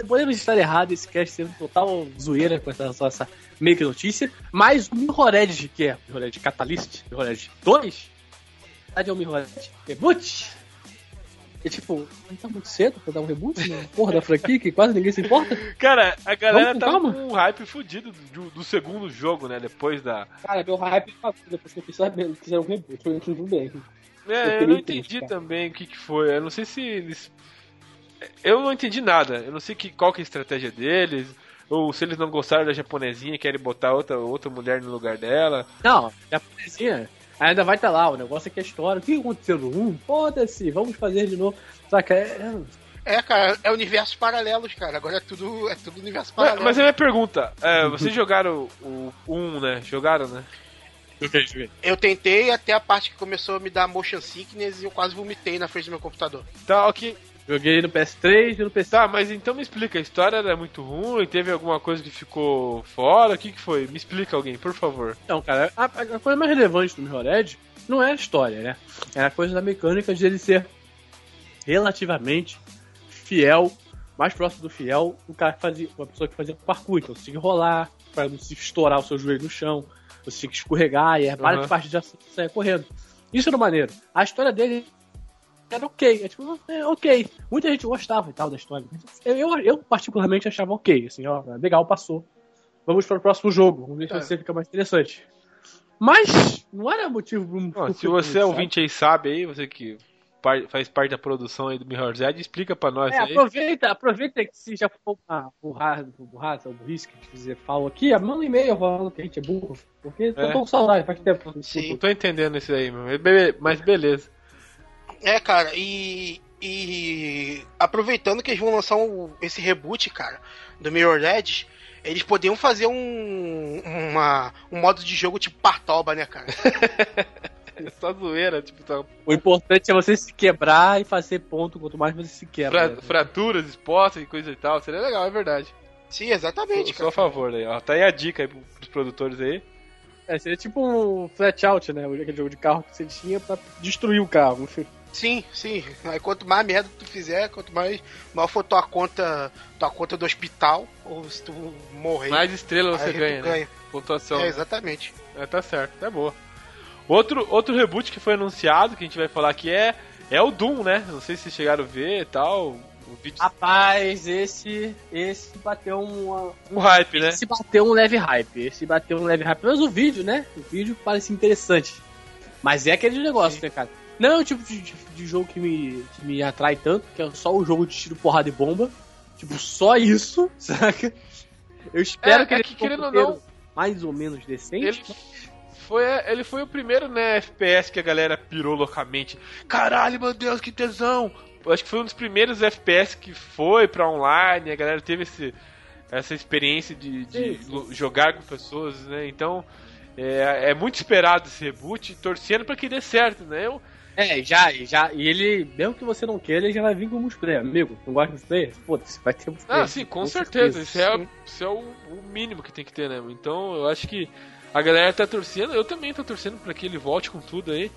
podemos estar errado, esse cast sendo total zoeira com essa, essa meio que notícia, mas o Mirrored, que é o Mirrored Catalyst, Mirrored 2, verdade é o Mirrored Reboot, E tipo, não tá muito cedo pra dar um reboot na porra da franquia que quase ninguém se importa? Cara, a galera com tá calma. com um hype fudido do, do segundo jogo, né? Depois da. Cara, meu hype acabou depois que eu fiz sabendo que fizeram um reboot, foi tudo bem. É, fiquei eu não entendi cara. também o que, que foi. Eu não sei se eles. Eu não entendi nada. Eu não sei que, qual que é a estratégia deles. Ou se eles não gostaram da japonesinha e querem botar outra, outra mulher no lugar dela. Não, a japonesinha ainda vai estar lá, o negócio é que a história, o que aconteceu no 1? Foda-se, vamos fazer de novo. Saca? É, É, cara, é universos paralelos, cara. Agora é tudo, é tudo universo Mas, paralelo. mas a minha pergunta: é, vocês jogaram o, o 1, né? Jogaram, né? Eu tentei até a parte que começou a me dar motion sickness e eu quase vomitei na frente do meu computador. Tá, ok. Joguei no PS3 e no PC. Tá, mas então me explica, a história era muito ruim, teve alguma coisa que ficou fora, o que que foi? Me explica alguém, por favor. Então, cara, a, a coisa mais relevante do Mirror's não é a história, né? É a coisa da mecânica de ele ser relativamente fiel, mais próximo do fiel, o cara que fazia, uma pessoa que fazia parkour. Então você tinha que rolar para não se estourar o seu joelho no chão, você tinha que escorregar e é várias Uhum. partes já saia correndo. Isso era maneiro. A história dele era ok, é tipo, é ok. Muita gente gostava e tal da história. Eu, eu, eu particularmente achava ok, assim, ó, legal, passou. Vamos para o próximo jogo, vamos ver se É. você fica mais interessante. Mas não era motivo pra um- Ó, se você é ouvinte aí sabe aí, você que faz parte da produção aí do Mirror's Edge, explica pra nós É, aí. aproveita, aproveita que se já for uma burrada, burrada, burrice que dizer fala aqui, manda um e-mail falando que a gente é burro. Porque É. eu tô com saudade, faz tempo. Sim. Não tô entendendo isso aí, meu. Mas beleza. É, cara, e. E aproveitando que eles vão lançar um- esse reboot, cara, do Mirror Edge, eles poderiam fazer um, uma, um modo de jogo tipo Partoba, né, cara? É só zoeira, tipo, tá- O importante é você se quebrar e fazer ponto quanto mais você se quebra. fra- né? fraturas expostas e coisa e tal. Seria legal, é verdade. Sim, exatamente, Sou, sou a favor aí, ó. Tá aí a dica aí pros produtores aí. É, seria tipo um flat out, né? Aquele jogo de carro que você tinha pra destruir o carro. Sim, sim. Aí quanto mais merda tu fizer, quanto mais maior for tua conta, tua conta do hospital, ou se tu morrer, Mais estrela você ganha, né? ganha. Pontuação. É, exatamente. É, tá certo, é boa. Outro, outro reboot que foi anunciado, que a gente vai falar aqui é, é o Doom, né? Não sei se vocês chegaram a ver e tal. O vídeo. Rapaz, esse. Esse bateu uma. Um hype, né? Esse bateu um leve hype. Esse bateu um leve hype. Mas o vídeo, né? O vídeo parece interessante. Mas é aquele negócio, né, cara? Não é o tipo de, de- de jogo que me, que me atrai tanto, que é só o jogo de tiro, porrada e bomba. Tipo, só isso, saca? Eu espero É, que é ele que, querendo ou não- mais ou menos decente. Ele foi, ele foi o primeiro, né, FPS que a galera pirou loucamente. Caralho, meu Deus, que tesão! Eu acho que foi um dos primeiros FPS que foi pra online, a galera teve esse, essa experiência de, de Sim, sim. lo- jogar com pessoas, né? Então, é, é muito esperado esse reboot, torcendo pra que dê certo, né? Eu, É, já, já. E ele, mesmo que você não queira, ele já vai vir com multiplayer. Amigo, não gosta de multiplayer? Foda-se, vai ter multiplayer. Ah, sim, com, certeza. Isso é, isso é o, o mínimo que tem que ter, né? Então eu acho que a galera tá torcendo, eu também tô torcendo pra que ele volte com tudo aí.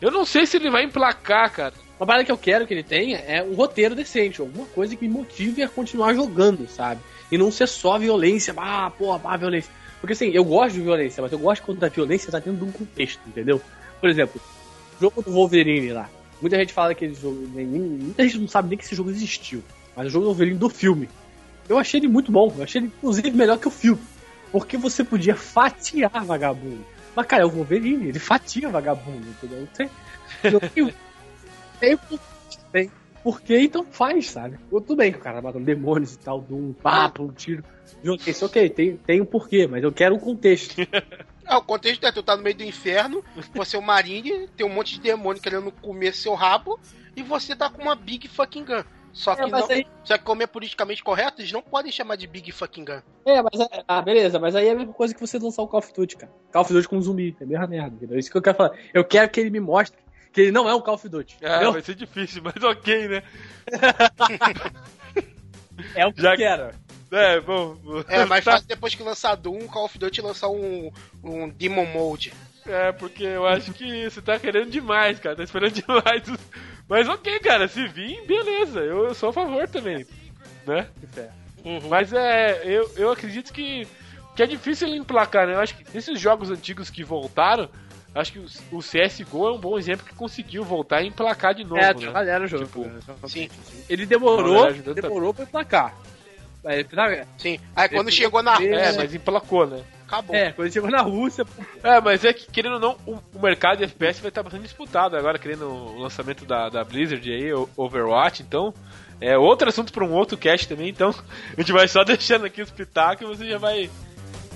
Eu não sei se ele vai emplacar, cara. Uma parada que eu quero que ele tenha é um roteiro decente, alguma coisa que me motive a continuar jogando, sabe? E não ser só violência, ah, porra, ah, violência. Porque assim, eu gosto de violência, mas eu gosto quando a violência tá dentro de um contexto, entendeu? Por exemplo, jogo do Wolverine lá. Muita gente fala que esse jogo. Muita gente não sabe nem que esse jogo existiu. Mas o jogo do Wolverine do filme. Eu achei ele muito bom. Eu achei ele, inclusive, melhor que o filme. Porque você podia fatiar vagabundo. Mas, cara, é o Wolverine, ele fatia vagabundo, entendeu? Não tem. Tem, tem. Porque então faz, sabe? Tudo bem que o cara matando demônios e tal, de um papo, um tiro. Violência, ok, tem, tem um porquê, mas eu quero um contexto. É, o contexto é tu tá no meio do inferno, você é o Marine, tem um monte de demônio querendo comer seu rabo, e você tá com uma Big Fucking Gun. Só que, É, não, aí- só que como é politicamente correto, eles não podem chamar de Big Fucking Gun. É, mas é- ah, beleza, mas aí é a mesma coisa que você lançar o Call of Duty, cara. Call of Duty com zumbi, é a mesma merda, entendeu? Isso que eu quero falar. Eu quero que ele me mostre que ele não é um Call of Duty. É, entendeu? vai ser difícil, mas ok, né? É o que Já- eu quero. É, bom. É mais tá- fácil depois que lançar Doom, Call of Duty lançar um, um Demon Mode. É, porque eu acho que você tá querendo demais, cara. Tá esperando demais. Mas ok, cara, se vir, beleza. Eu, eu sou a favor também. Né? Que fé. Mas é, eu, eu acredito que, que é difícil ele emplacar, né? Eu acho que esses jogos antigos que voltaram, Acho que o, o CSGO é um bom exemplo que conseguiu voltar e emplacar de novo, É, né? trabalharam o jogo. Tipo, né? Sim, Ele demorou, demorou pra emplacar. É, tá- sim. Aí quando Depois chegou na ver- É, Rússia, mas emplacou, né? acabou. é, quando chegou na Rússia, É, mas é que, querendo ou não, o, o mercado de FPS vai estar bastante disputado agora, querendo o lançamento da, da Blizzard aí, Overwatch, então. É outro assunto para um outro cast também, então a gente vai só deixando aqui os pitacos e você já vai,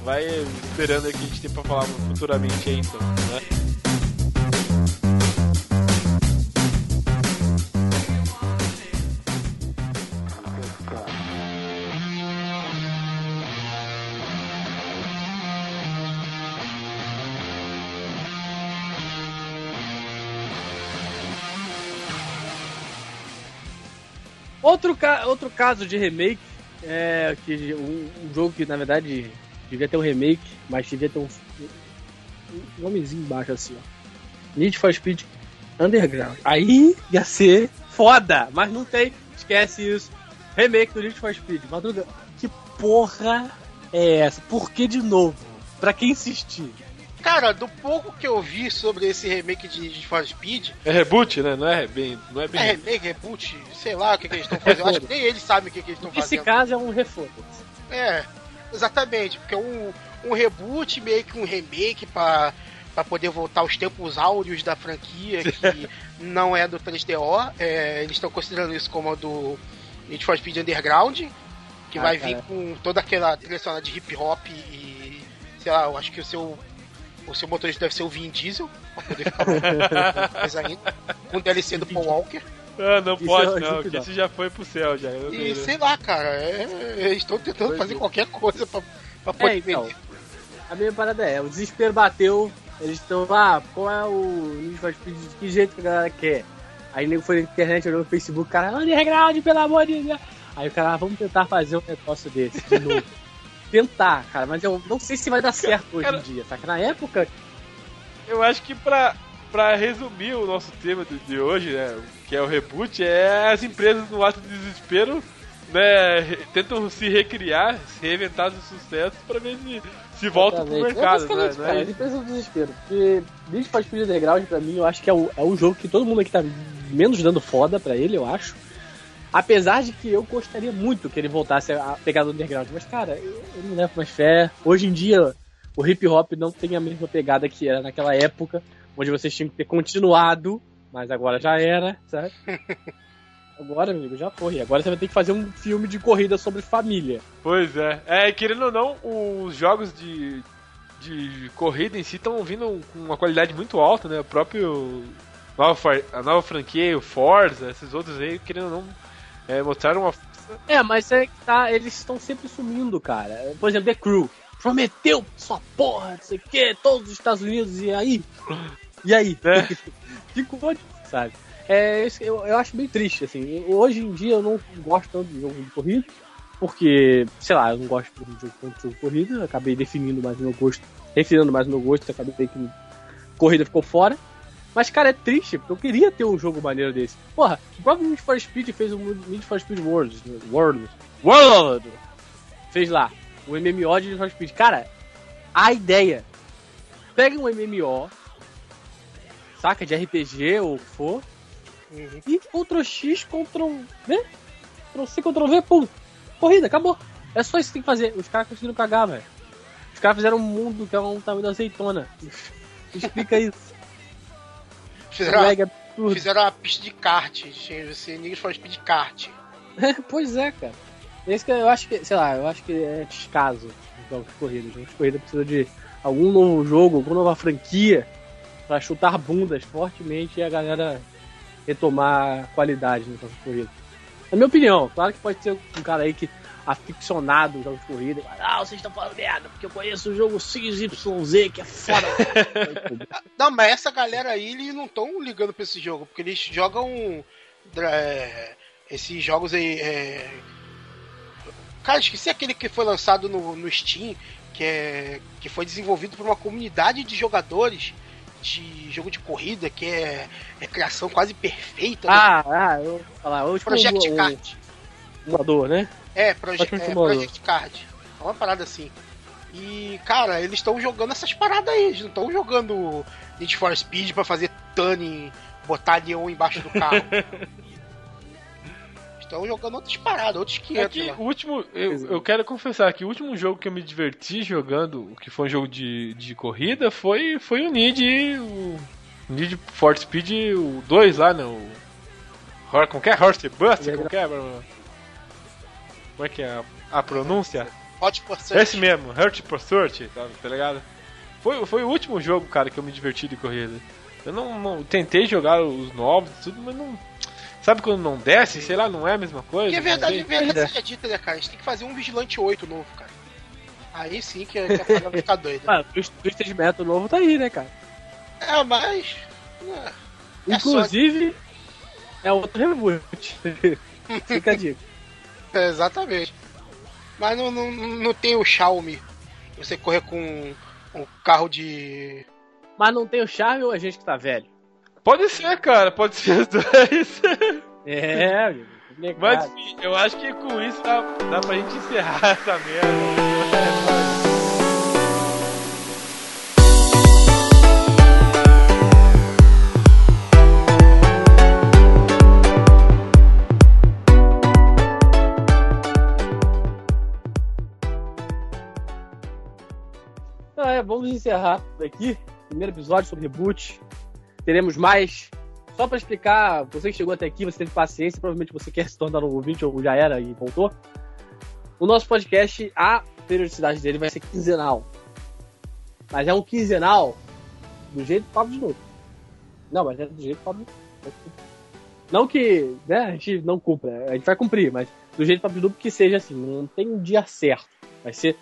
vai esperando o que a gente tem pra falar futuramente aí, então, né? Outro, ca- outro caso de remake é que um, um jogo que na verdade devia ter um remake, mas devia ter um, um nomezinho embaixo assim, ó. Need for Speed Underground. Aí ia ser foda, mas não tem. Esquece isso. Remake do Need for Speed. Madruga, que porra é essa? Por que de novo? Pra quem insistir? Cara, do pouco que eu vi sobre esse remake de Need for Speed, É reboot, né? Não é bem. Não é bem. é remake, reboot, sei lá o que, que eles estão fazendo. Eu acho que nem eles sabem o que, que eles estão Nesse fazendo. caso é um reforço. É, exatamente, porque um, um reboot, meio que um remake pra, pra poder voltar aos tempos áureos da franquia, que não é do 3DO. É, eles estão considerando isso como a do Need for Speed Underground, que Ah, vai cara. vir com toda aquela trilha de hip hop e, sei lá, eu acho que o seu. O seu motorista deve ser o Vin Diesel, pra poder ficar mais ainda. Com DLC do Paul Walker. Ah, não Isso pode, é não, que esse já foi pro céu já. eu E sei lá, cara, é, eles estão tentando Pois fazer é. qualquer coisa pra, pra poder É, então. vender. A minha parada é, o desespero bateu, eles estão lá, qual é o Need for Speed, de que jeito que a galera quer? Aí o nego foi na internet, olhou no Facebook, cara, underground, pelo amor de Deus. Aí o cara, ah, vamos tentar fazer um negócio desse de novo. Tentar, cara, mas eu não sei se vai dar certo hoje Cara- em dia, saca? Na época, Eu acho que pra, pra resumir o nosso tema de, hoje, né, que é o reboot, é as empresas no ato de desespero, né, tentam se recriar, se reinventar os sucessos pra ver se, se voltam pro mercado, é né? não cara, é as empresas do desespero. Porque Need for Speed Underground, pra mim, eu acho que é o, é o jogo que todo mundo aqui tá menos dando foda pra ele, eu acho. Apesar de que eu gostaria muito que ele voltasse a pegar do Underground. Mas, cara, eu, eu não levo mais fé. Hoje em dia, o hip hop não tem a mesma pegada que era naquela época, onde vocês tinham que ter continuado, mas agora já era, sabe? Agora, amigo, já foi. Agora você vai ter que fazer um filme de corrida sobre família. Pois é. É, querendo ou não, os jogos de, de corrida em si estão vindo com uma qualidade muito alta, né? O próprio. Nova, a nova franquia, o Forza, esses outros aí, querendo ou não, é, mostraram uma. É, mas é que tá, eles estão sempre sumindo, cara. Por exemplo, The Crew. Prometeu sua porra, não sei o que, todos os Estados Unidos, e aí? E aí? É. Ficou, sabe? É, eu, eu acho bem triste, assim. Hoje em dia eu não gosto tanto de jogo de corrida, porque, sei lá, eu não gosto de jogo, tanto de jogo de corrida, acabei definindo mais o meu gosto, refinando mais o meu gosto, acabei que corrida ficou fora. Mas, cara, é triste, porque eu queria ter um jogo maneiro desse. Porra, o próprio Need for Speed fez o Need for Speed World. World. World! Fez lá, o MMO de Need for Speed. Cara, a ideia. Pega um MMO, saca, de RPG ou o que for, Uhum. e Ctrl X, Ctrl V, Ctrl C, Ctrl V, pum. Corrida, acabou. É só isso que tem que fazer. Os caras conseguiram cagar, velho. Os caras fizeram um mundo que é um tamanho da azeitona. Explica isso. Fizeram, Mega absurdo. fizeram uma pista de kart, esse Need for Speed kart. pois é, cara. Esse que eu acho que, sei lá, eu acho que é descaso os jogos de corrida. Os jogos de corrida precisa de algum novo jogo, alguma nova franquia pra chutar bundas fortemente e a galera retomar a qualidade nos jogos de corrida. Na minha opinião, claro que pode ser um cara aí que aficionado jogos de corrida, ah, vocês estão falando merda, porque eu conheço o jogo XYZ, que é foda. Não, mas essa galera aí, eles não estão ligando pra esse jogo, porque eles jogam é, esses jogos aí. É... Cara, esqueci aquele que foi lançado no, no Steam, que, é, que foi desenvolvido por uma comunidade de jogadores de jogo de corrida, que é, é criação quase perfeita. né? ah, ah, eu vou falar, eu tipo, Project o- Card. o emulador, né? É, proje é. Project Card. É uma parada assim. E, cara, eles estão jogando essas paradas aí. Eles não estão jogando Need for Speed pra fazer tuning, botar neon embaixo do carro. estão jogando outras paradas, outros 500 Aqui, lá. o último, eu, eu quero confessar que o último jogo que eu me diverti jogando, que foi um jogo de, de corrida, foi, foi o Need, o Need for Speed o 2 lá, né? O, como que é? Horse Bust? Como que é? Bruno? Como é que é a, a pronúncia? Hot Pursuit. Esse mesmo, Hurt Pursuit, tá, tá ligado? Foi, foi o último jogo, cara, que eu me diverti de corrida. Eu não, não- tentei jogar os novos e tudo, mas não. Sabe quando não desce? Sei lá, não é a mesma coisa. Que é verdade, sei. verdade seja dita, né, cara? A gente tem que fazer um Vigilante 8 novo, cara. Aí sim que, que a parada vai ficar doida. Mano, o Twisted Metal novo tá aí, né, cara? É, mas. é, É Inclusive, é outro reboot. Fica a dica. É, exatamente. Mas não, não, não tem o Xiaomi. Você correr com um carro de. Mas não tem o charme ou a gente que tá velho? Pode ser, cara, pode ser os dois. É, complicado. Mas enfim, eu acho que com isso dá, dá pra gente encerrar essa merda. Vamos encerrar aqui. Primeiro episódio sobre reboot. Teremos mais. Só pra explicar, você que chegou até aqui, você teve paciência, provavelmente você quer se tornar um ouvinte ou já era e voltou. O nosso podcast, a periodicidade dele vai ser quinzenal. Mas é um quinzenal do jeito Pablo de novo. Não, mas é do jeito Pablo. Não que né, a gente não cumpra, a gente vai cumprir, mas do jeito Pablo de novo que seja assim, não tem um dia certo. Vai ser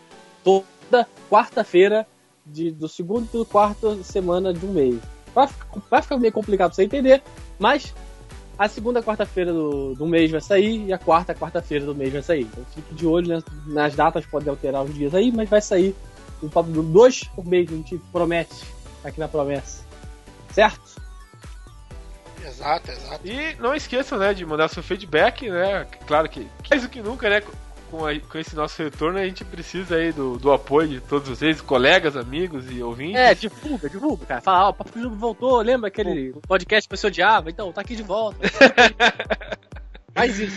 toda quarta-feira de- do segundo e do quarto semana de um mês. Vai, vai ficar meio complicado pra você entender, mas a segunda quarta-feira do, do mês vai sair e a quarta quarta-feira do mês vai sair. Então fique de olho nas, nas datas, pode alterar os dias aí, mas vai sair um papo do dois por mês, a gente promete aqui na promessa. Certo? Exato, exato. E não esqueçam, né, de mandar seu feedback, né? Claro que mais do que nunca, né? Com, a- com esse nosso retorno, a gente precisa aí do, do apoio de todos vocês, colegas, amigos e ouvintes. É, divulga, divulga, cara. Fala, ó, o Papo Noob voltou, lembra aquele podcast que você odiava? Então, tá aqui de volta. Faz isso.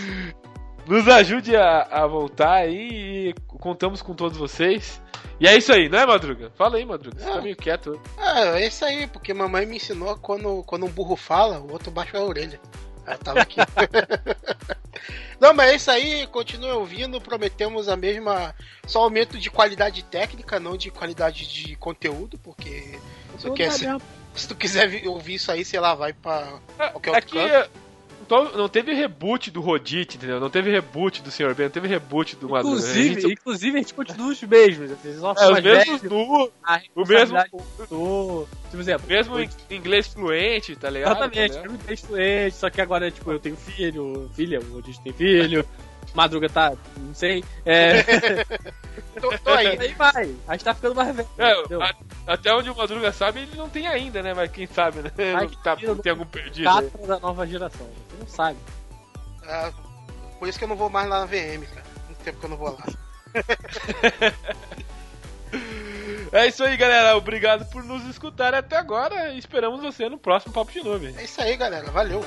Nos ajude a, a voltar aí e contamos com todos vocês. E é isso aí, não é, Madruga? Fala aí, Madruga. Você tá É. meio quieto. É, é isso aí, porque mamãe me ensinou quando, quando um burro fala, o outro baixa a orelha. Ela tava aqui. Não, mas é isso aí, continue ouvindo, prometemos a mesma. Só aumento de qualidade técnica, não de qualidade de conteúdo, porque se, tu quer- se, se tu quiser vi- ouvir isso aí, sei lá, vai pra qualquer outro Aqui canto. Então, não teve reboot do Rodite, entendeu? Não teve reboot do Sr. Ben, não teve reboot do Madruga. A Inclusive, gente- inclusive, a gente continua os mesmos. Assim, é, os mesmos nu, a o mesmo, do- Por exemplo, mesmo inglês fluente, tá ligado? Exatamente, Tá ligado? eu me fluente, só que agora, tipo, eu tenho filho, filha, o Rodrigo tem filho, Madruga tá, não sei. É, Tô, tô aí. aí vai, a gente tá ficando mais velho. É, a- até onde o Madruga sabe, ele não tem ainda, né? Mas quem sabe, né? Ai, que tá- tem algum perdido. aí. Catra da nova geração, você não sabe. Ah, por isso que eu não vou mais lá na VM, cara. Muito tempo que eu não vou lá. É isso aí, galera. Obrigado por nos escutar até agora. Esperamos você no próximo Papo de Nuvem. É isso aí, galera. Valeu.